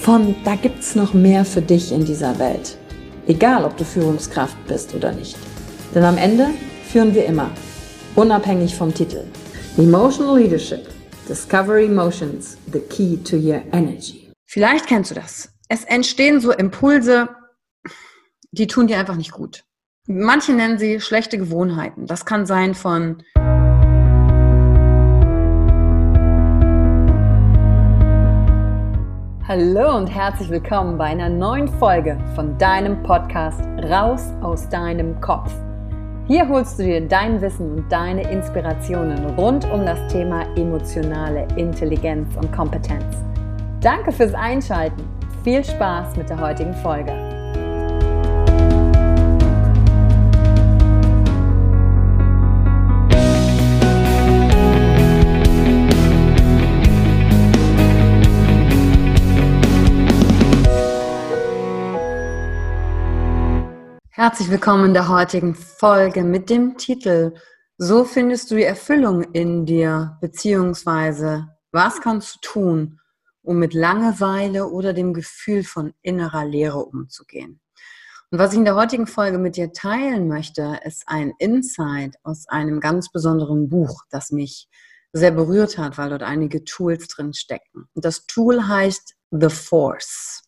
von da gibt's noch mehr für dich in dieser Welt. Egal, ob du Führungskraft bist oder nicht. Denn am Ende führen wir immer, unabhängig vom Titel. Emotional Leadership. Discover Emotions, the key to your energy. Vielleicht kennst du das. Es entstehen so Impulse, die tun dir einfach nicht gut. Manche nennen sie schlechte Gewohnheiten. Das kann sein von Hallo und herzlich willkommen bei einer neuen Folge von deinem Podcast Raus aus deinem Kopf. Hier holst du dir dein Wissen und deine Inspirationen rund um das Thema emotionale Intelligenz und Kompetenz. Danke fürs Einschalten. Viel Spaß mit der heutigen Folge. Herzlich willkommen in der heutigen Folge mit dem Titel So findest du die Erfüllung in dir, beziehungsweise was kannst du tun, um mit Langeweile oder dem Gefühl von innerer Leere umzugehen. Und was ich in der heutigen Folge mit dir teilen möchte, ist ein Insight aus einem ganz besonderen Buch, das mich sehr berührt hat, weil dort einige Tools drin stecken. Und das Tool heißt The Force.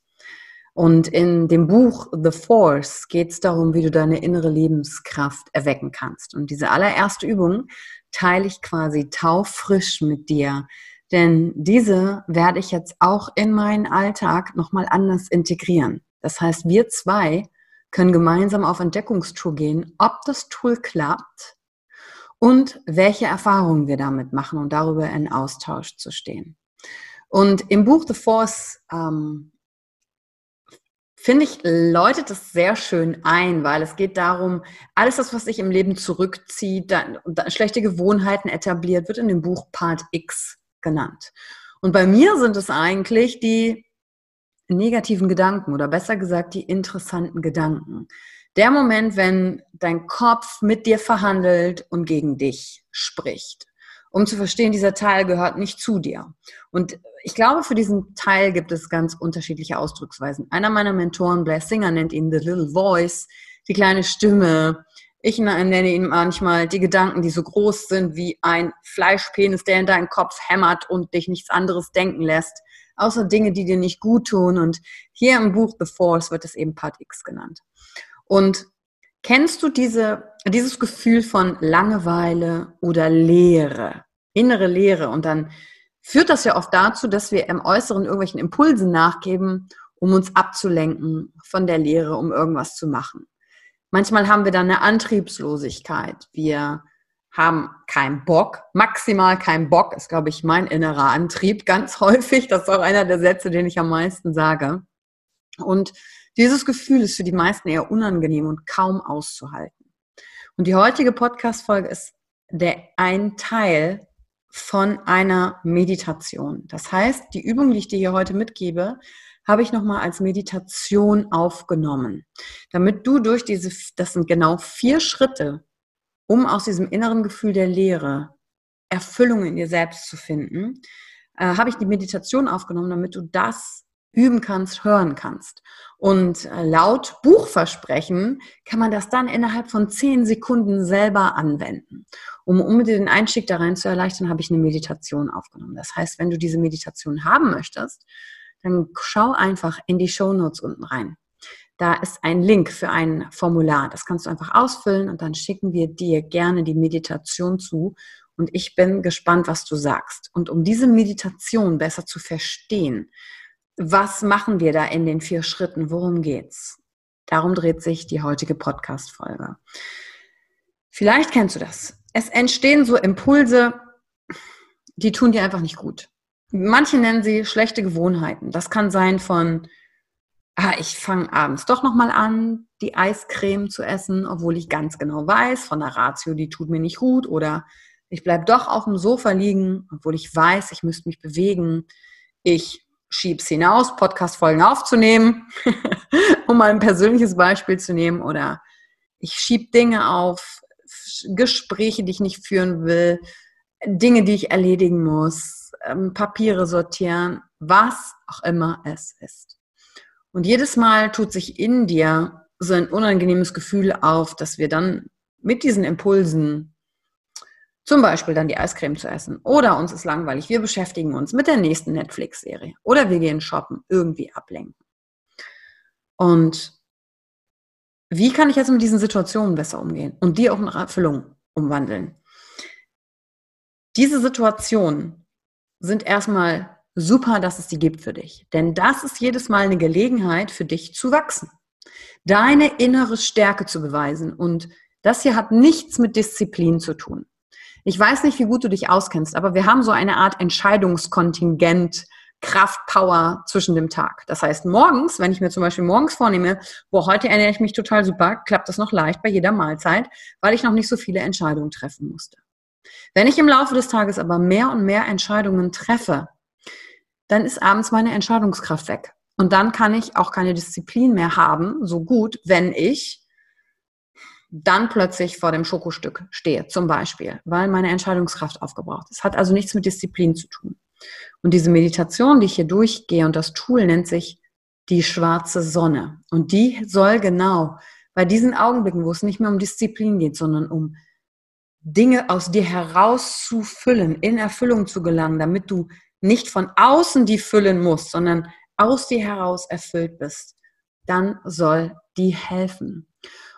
Und in dem Buch The Force geht es darum, wie du deine innere Lebenskraft erwecken kannst. Und diese allererste Übung teile ich quasi taufrisch mit dir. Denn diese werde ich jetzt auch in meinen Alltag nochmal anders integrieren. Das heißt, wir zwei können gemeinsam auf Entdeckungstour gehen, ob das Tool klappt und welche Erfahrungen wir damit machen und darüber in Austausch zu stehen. Und im Buch The Force ähm, finde ich, läutet es sehr schön ein, weil es geht darum, alles das, was sich im Leben zurückzieht, dann, dann schlechte Gewohnheiten etabliert, wird in dem Buch Part X genannt. Und bei mir sind es eigentlich die negativen Gedanken oder besser gesagt die interessanten Gedanken. Der Moment, wenn dein Kopf mit dir verhandelt und gegen dich spricht um zu verstehen, dieser Teil gehört nicht zu dir. Und ich glaube, für diesen Teil gibt es ganz unterschiedliche Ausdrucksweisen. Einer meiner Mentoren, Blair Singer, nennt ihn The Little Voice, die kleine Stimme. Ich nenne ihn manchmal die Gedanken, die so groß sind wie ein Fleischpenis, der in deinen Kopf hämmert und dich nichts anderes denken lässt, außer Dinge, die dir nicht gut tun. Und hier im Buch The Force wird es eben Part X genannt. Und Kennst du diese, dieses Gefühl von Langeweile oder Leere, innere Leere? Und dann führt das ja oft dazu, dass wir im Äußeren irgendwelchen Impulsen nachgeben, um uns abzulenken von der Leere, um irgendwas zu machen. Manchmal haben wir dann eine Antriebslosigkeit. Wir haben keinen Bock, maximal keinen Bock, ist, glaube ich, mein innerer Antrieb ganz häufig. Das ist auch einer der Sätze, den ich am meisten sage. Und dieses Gefühl ist für die meisten eher unangenehm und kaum auszuhalten. Und die heutige Podcast-Folge ist der ein Teil von einer Meditation. Das heißt, die Übung, die ich dir hier heute mitgebe, habe ich nochmal als Meditation aufgenommen, damit du durch diese, das sind genau vier Schritte, um aus diesem inneren Gefühl der Leere Erfüllung in dir selbst zu finden, äh, habe ich die Meditation aufgenommen, damit du das üben kannst, hören kannst. Und äh, laut Buchversprechen kann man das dann innerhalb von zehn Sekunden selber anwenden. Um, um den Einstieg da rein zu erleichtern, habe ich eine Meditation aufgenommen. Das heißt, wenn du diese Meditation haben möchtest, dann schau einfach in die Show Notes unten rein. Da ist ein Link für ein Formular. Das kannst du einfach ausfüllen und dann schicken wir dir gerne die Meditation zu. Und ich bin gespannt, was du sagst. Und um diese Meditation besser zu verstehen, was machen wir da in den vier Schritten? Worum geht's? Darum dreht sich die heutige Podcast-Folge. Vielleicht kennst du das. Es entstehen so Impulse, die tun dir einfach nicht gut. Manche nennen sie schlechte Gewohnheiten. Das kann sein von, ah, ich fange abends doch nochmal an, die Eiscreme zu essen, obwohl ich ganz genau weiß, von der Ratio, die tut mir nicht gut. Oder ich bleibe doch auf dem Sofa liegen, obwohl ich weiß, ich müsste mich bewegen. Ich schieb's hinaus, Podcast-Folgen aufzunehmen, um mal ein persönliches Beispiel zu nehmen. Oder ich schieb Dinge auf, Gespräche, die ich nicht führen will, Dinge, die ich erledigen muss, ähm, Papiere sortieren, was auch immer es ist. Und jedes Mal tut sich in dir so ein unangenehmes Gefühl auf, dass wir dann mit diesen Impulsen zum Beispiel dann die Eiscreme zu essen. Oder uns ist langweilig, wir beschäftigen uns mit der nächsten Netflix-Serie. Oder wir gehen shoppen, irgendwie ablenken. Und wie kann ich jetzt mit diesen Situationen besser umgehen und die auch in Erfüllung umwandeln? Diese Situationen sind erstmal super, dass es die gibt für dich. Denn das ist jedes Mal eine Gelegenheit für dich zu wachsen. Deine innere Stärke zu beweisen. Und das hier hat nichts mit Disziplin zu tun. Ich weiß nicht, wie gut du dich auskennst, aber wir haben so eine Art Entscheidungskontingent, Kraft, Power zwischen dem Tag. Das heißt, morgens, wenn ich mir zum Beispiel morgens vornehme, wo heute ernähre ich mich total super, klappt das noch leicht bei jeder Mahlzeit, weil ich noch nicht so viele Entscheidungen treffen musste. Wenn ich im Laufe des Tages aber mehr und mehr Entscheidungen treffe, dann ist abends meine Entscheidungskraft weg. Und dann kann ich auch keine Disziplin mehr haben, so gut, wenn ich dann plötzlich vor dem Schokostück stehe, zum Beispiel, weil meine Entscheidungskraft aufgebraucht ist. Hat also nichts mit Disziplin zu tun. Und diese Meditation, die ich hier durchgehe und das Tool nennt sich die schwarze Sonne. Und die soll genau bei diesen Augenblicken, wo es nicht mehr um Disziplin geht, sondern um Dinge aus dir herauszufüllen, in Erfüllung zu gelangen, damit du nicht von außen die füllen musst, sondern aus dir heraus erfüllt bist, dann soll die helfen.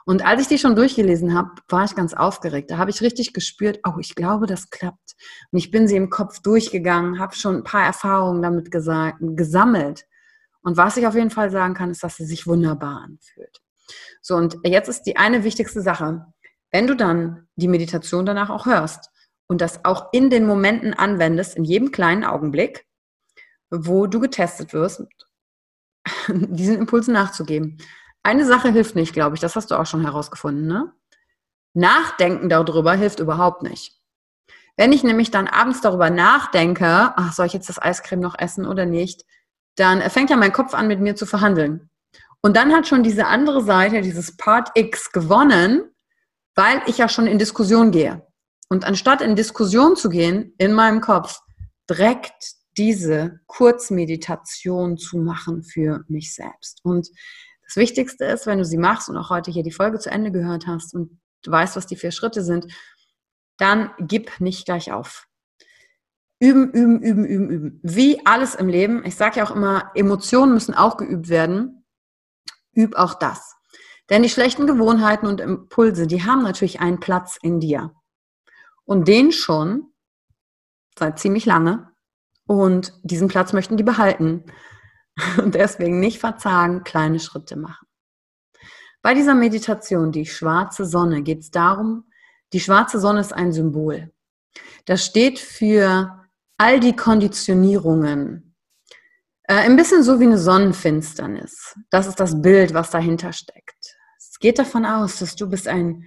Und als ich die schon durchgelesen habe, war ich ganz aufgeregt. Da habe ich richtig gespürt, oh, ich glaube, das klappt. Und ich bin sie im Kopf durchgegangen, habe schon ein paar Erfahrungen damit gesammelt. Und was ich auf jeden Fall sagen kann, ist, dass sie sich wunderbar anfühlt. So, und jetzt ist die eine wichtigste Sache. Wenn du dann die Meditation danach auch hörst und das auch in den Momenten anwendest, in jedem kleinen Augenblick, wo du getestet wirst, diesen Impulsen nachzugeben, eine Sache hilft nicht, glaube ich. Das hast du auch schon herausgefunden, ne? Nachdenken darüber hilft überhaupt nicht. Wenn ich nämlich dann abends darüber nachdenke, ach, soll ich jetzt das Eiscreme noch essen oder nicht, dann fängt ja mein Kopf an, mit mir zu verhandeln. Und dann hat schon diese andere Seite, dieses Part X gewonnen, weil ich ja schon in Diskussion gehe. Und anstatt in Diskussion zu gehen, in meinem Kopf, direkt diese Kurzmeditation zu machen für mich selbst. Und das Wichtigste ist, wenn du sie machst und auch heute hier die Folge zu Ende gehört hast und du weißt, was die vier Schritte sind, dann gib nicht gleich auf. Üben, üben, üben, üben, üben. Wie alles im Leben. Ich sage ja auch immer, Emotionen müssen auch geübt werden. Üb auch das. Denn die schlechten Gewohnheiten und Impulse, die haben natürlich einen Platz in dir. Und den schon seit ziemlich lange. Und diesen Platz möchten die behalten. Und deswegen nicht verzagen, kleine Schritte machen. Bei dieser Meditation, die schwarze Sonne, geht es darum, die schwarze Sonne ist ein Symbol. Das steht für all die Konditionierungen. Äh, ein bisschen so wie eine Sonnenfinsternis. Das ist das Bild, was dahinter steckt. Es geht davon aus, dass du bist ein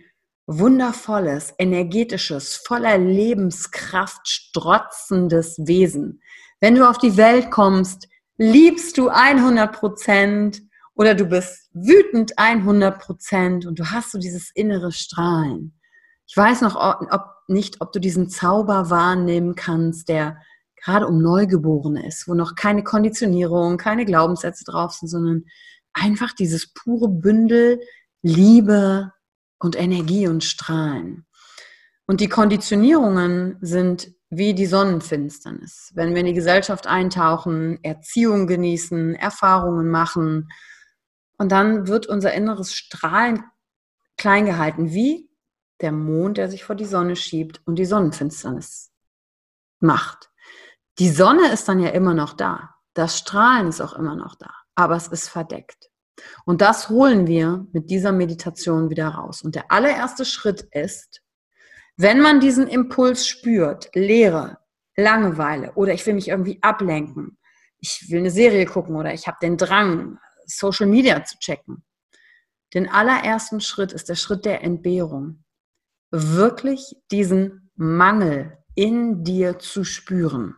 wundervolles, energetisches, voller Lebenskraft strotzendes Wesen. Wenn du auf die Welt kommst, liebst du 100 Prozent oder du bist wütend 100 Prozent und du hast so dieses innere Strahlen. Ich weiß noch ob, nicht, ob du diesen Zauber wahrnehmen kannst, der gerade um Neugeborene ist, wo noch keine Konditionierung, keine Glaubenssätze drauf sind, sondern einfach dieses pure Bündel Liebe und Energie und Strahlen. Und die Konditionierungen sind wie die Sonnenfinsternis. Wenn wir in die Gesellschaft eintauchen, Erziehung genießen, Erfahrungen machen und dann wird unser inneres Strahlen klein gehalten, wie der Mond, der sich vor die Sonne schiebt und die Sonnenfinsternis macht. Die Sonne ist dann ja immer noch da. Das Strahlen ist auch immer noch da, aber es ist verdeckt. Und das holen wir mit dieser Meditation wieder raus. Und der allererste Schritt ist, wenn man diesen Impuls spürt, Leere, Langeweile oder ich will mich irgendwie ablenken, ich will eine Serie gucken oder ich habe den Drang, Social Media zu checken. Den allerersten Schritt ist der Schritt der Entbehrung. Wirklich diesen Mangel in dir zu spüren.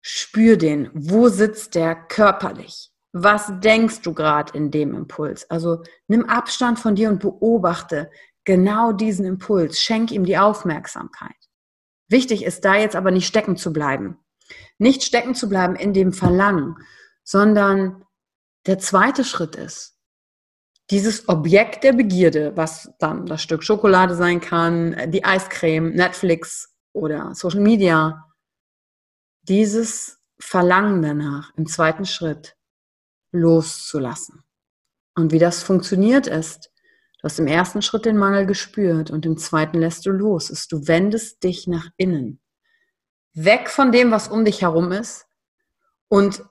Spür den. Wo sitzt der körperlich? Was denkst du gerade in dem Impuls? Also nimm Abstand von dir und beobachte genau diesen Impuls. Schenk ihm die Aufmerksamkeit. Wichtig ist da jetzt aber nicht stecken zu bleiben. Nicht stecken zu bleiben in dem Verlangen, sondern der zweite Schritt ist, dieses Objekt der Begierde, was dann das Stück Schokolade sein kann, die Eiscreme, Netflix oder Social Media, dieses Verlangen danach im zweiten Schritt loszulassen. Und wie das funktioniert ist, du hast im ersten Schritt den Mangel gespürt und im zweiten lässt du los, ist, du wendest dich nach innen. Weg von dem, was um dich herum ist und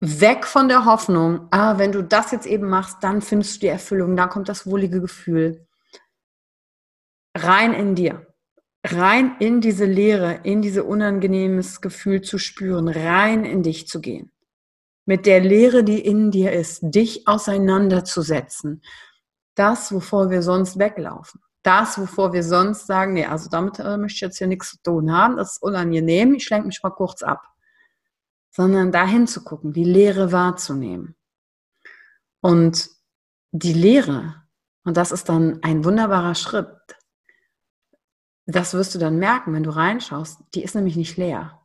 weg von der Hoffnung, ah, wenn du das jetzt eben machst, dann findest du die Erfüllung, dann kommt das wohlige Gefühl. Rein in dir. Rein in diese Leere, in diese unangenehmes Gefühl zu spüren, rein in dich zu gehen mit der Lehre, die in dir ist, dich auseinanderzusetzen. Das, wovor wir sonst weglaufen. Das, wovor wir sonst sagen, nee, also damit äh, möchte ich jetzt hier nichts zu tun haben, das ist unangenehm, ich lenke mich mal kurz ab. Sondern dahin zu gucken, die Lehre wahrzunehmen. Und die Lehre, und das ist dann ein wunderbarer Schritt, das wirst du dann merken, wenn du reinschaust, die ist nämlich nicht leer,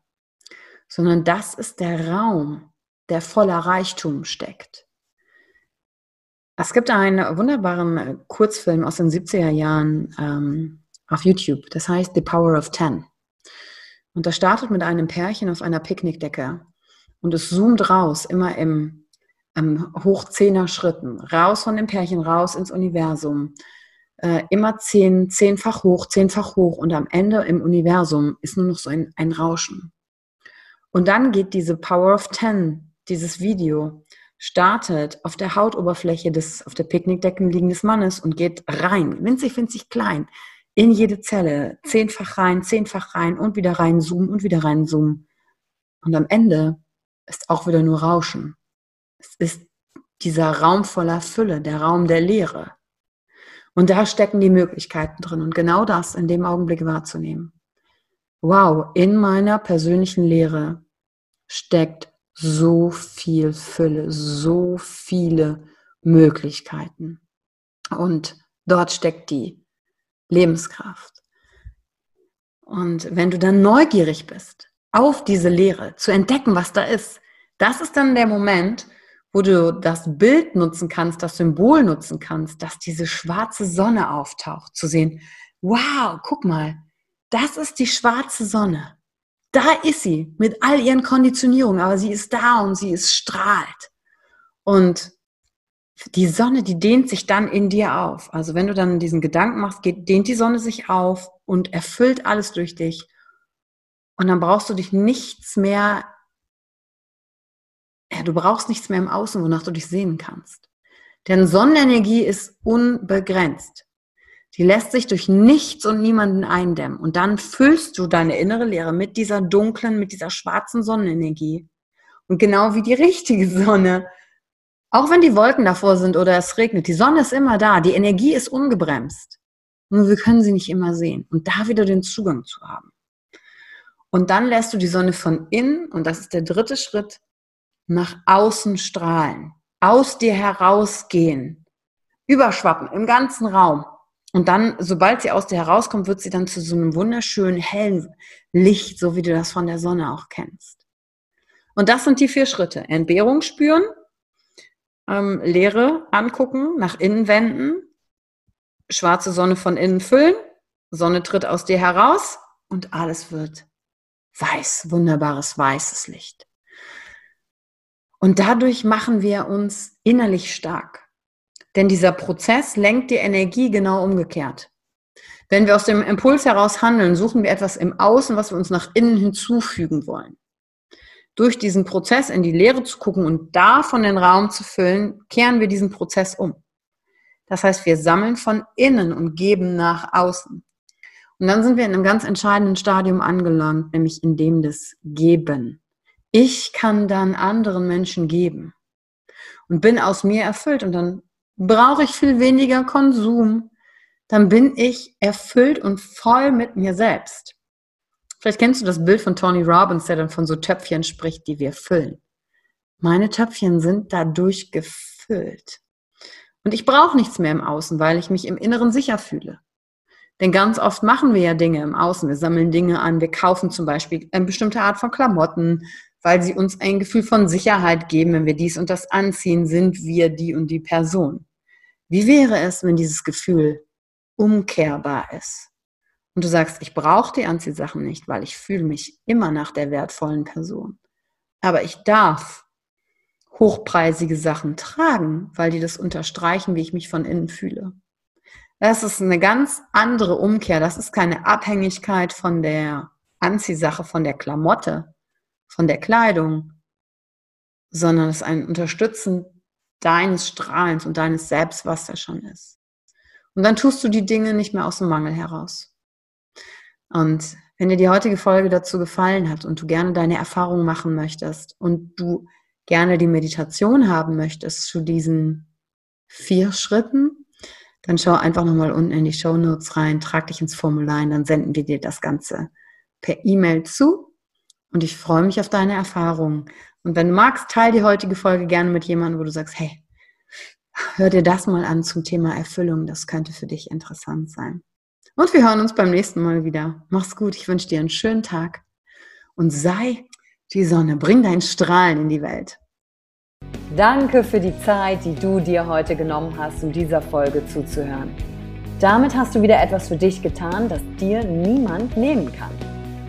sondern das ist der Raum, der voller Reichtum steckt. Es gibt einen wunderbaren äh, Kurzfilm aus den 70er Jahren ähm, auf YouTube, das heißt The Power of Ten. Und das startet mit einem Pärchen auf einer Picknickdecke und es zoomt raus, immer im, im Hochzehner Schritten, raus von dem Pärchen, raus ins Universum. Äh, immer zehn, zehnfach hoch, zehnfach hoch und am Ende im Universum ist nur noch so ein, ein Rauschen. Und dann geht diese Power of Ten dieses Video startet auf der Hautoberfläche des auf der Picknickdecke liegenden Mannes und geht rein, winzig, winzig klein, in jede Zelle, zehnfach rein, zehnfach rein und wieder rein zoomen und wieder rein zoomen. Und am Ende ist auch wieder nur Rauschen. Es ist dieser Raum voller Fülle, der Raum der Leere. Und da stecken die Möglichkeiten drin und genau das in dem Augenblick wahrzunehmen. Wow, in meiner persönlichen Lehre steckt so viel Fülle, so viele Möglichkeiten. Und dort steckt die Lebenskraft. Und wenn du dann neugierig bist auf diese Lehre, zu entdecken, was da ist, das ist dann der Moment, wo du das Bild nutzen kannst, das Symbol nutzen kannst, dass diese schwarze Sonne auftaucht, zu sehen, wow, guck mal, das ist die schwarze Sonne. Da ist sie mit all ihren Konditionierungen, aber sie ist da und sie ist strahlt. Und die Sonne, die dehnt sich dann in dir auf. Also wenn du dann diesen Gedanken machst, geht, dehnt die Sonne sich auf und erfüllt alles durch dich. Und dann brauchst du dich nichts mehr, ja, du brauchst nichts mehr im Außen, wonach du dich sehen kannst. Denn Sonnenenergie ist unbegrenzt. Die lässt sich durch nichts und niemanden eindämmen. Und dann füllst du deine innere Leere mit dieser dunklen, mit dieser schwarzen Sonnenenergie. Und genau wie die richtige Sonne. Auch wenn die Wolken davor sind oder es regnet, die Sonne ist immer da. Die Energie ist ungebremst. Nur wir können sie nicht immer sehen. Und da wieder den Zugang zu haben. Und dann lässt du die Sonne von innen, und das ist der dritte Schritt, nach außen strahlen, aus dir herausgehen, überschwappen im ganzen Raum. Und dann, sobald sie aus dir herauskommt, wird sie dann zu so einem wunderschönen hellen Licht, so wie du das von der Sonne auch kennst. Und das sind die vier Schritte. Entbehrung spüren, ähm, Leere angucken, nach innen wenden, schwarze Sonne von innen füllen, Sonne tritt aus dir heraus und alles wird weiß, wunderbares weißes Licht. Und dadurch machen wir uns innerlich stark. Denn dieser Prozess lenkt die Energie genau umgekehrt. Wenn wir aus dem Impuls heraus handeln, suchen wir etwas im Außen, was wir uns nach innen hinzufügen wollen. Durch diesen Prozess in die Leere zu gucken und davon den Raum zu füllen, kehren wir diesen Prozess um. Das heißt, wir sammeln von innen und geben nach außen. Und dann sind wir in einem ganz entscheidenden Stadium angelangt, nämlich in dem des Geben. Ich kann dann anderen Menschen geben und bin aus mir erfüllt und dann brauche ich viel weniger Konsum, dann bin ich erfüllt und voll mit mir selbst. Vielleicht kennst du das Bild von Tony Robbins, der dann von so Töpfchen spricht, die wir füllen. Meine Töpfchen sind dadurch gefüllt. Und ich brauche nichts mehr im Außen, weil ich mich im Inneren sicher fühle. Denn ganz oft machen wir ja Dinge im Außen. Wir sammeln Dinge an, wir kaufen zum Beispiel eine bestimmte Art von Klamotten, weil sie uns ein Gefühl von Sicherheit geben. Wenn wir dies und das anziehen, sind wir die und die Person. Wie wäre es, wenn dieses Gefühl umkehrbar ist? Und du sagst, ich brauche die Anziehsachen nicht, weil ich fühle mich immer nach der wertvollen Person. Aber ich darf hochpreisige Sachen tragen, weil die das unterstreichen, wie ich mich von innen fühle. Das ist eine ganz andere Umkehr. Das ist keine Abhängigkeit von der Anziehsache, von der Klamotte, von der Kleidung, sondern es ist ein Unterstützen deines Strahlens und deines Selbst, was da schon ist. Und dann tust du die Dinge nicht mehr aus dem Mangel heraus. Und wenn dir die heutige Folge dazu gefallen hat und du gerne deine Erfahrungen machen möchtest und du gerne die Meditation haben möchtest zu diesen vier Schritten, dann schau einfach nochmal unten in die Show Notes rein, trag dich ins Formular und dann senden wir dir das Ganze per E-Mail zu. Und ich freue mich auf deine Erfahrungen. Und wenn du magst, teile die heutige Folge gerne mit jemandem, wo du sagst, hey, hör dir das mal an zum Thema Erfüllung. Das könnte für dich interessant sein. Und wir hören uns beim nächsten Mal wieder. Mach's gut. Ich wünsche dir einen schönen Tag. Und sei die Sonne. Bring dein Strahlen in die Welt. Danke für die Zeit, die du dir heute genommen hast, um dieser Folge zuzuhören. Damit hast du wieder etwas für dich getan, das dir niemand nehmen kann.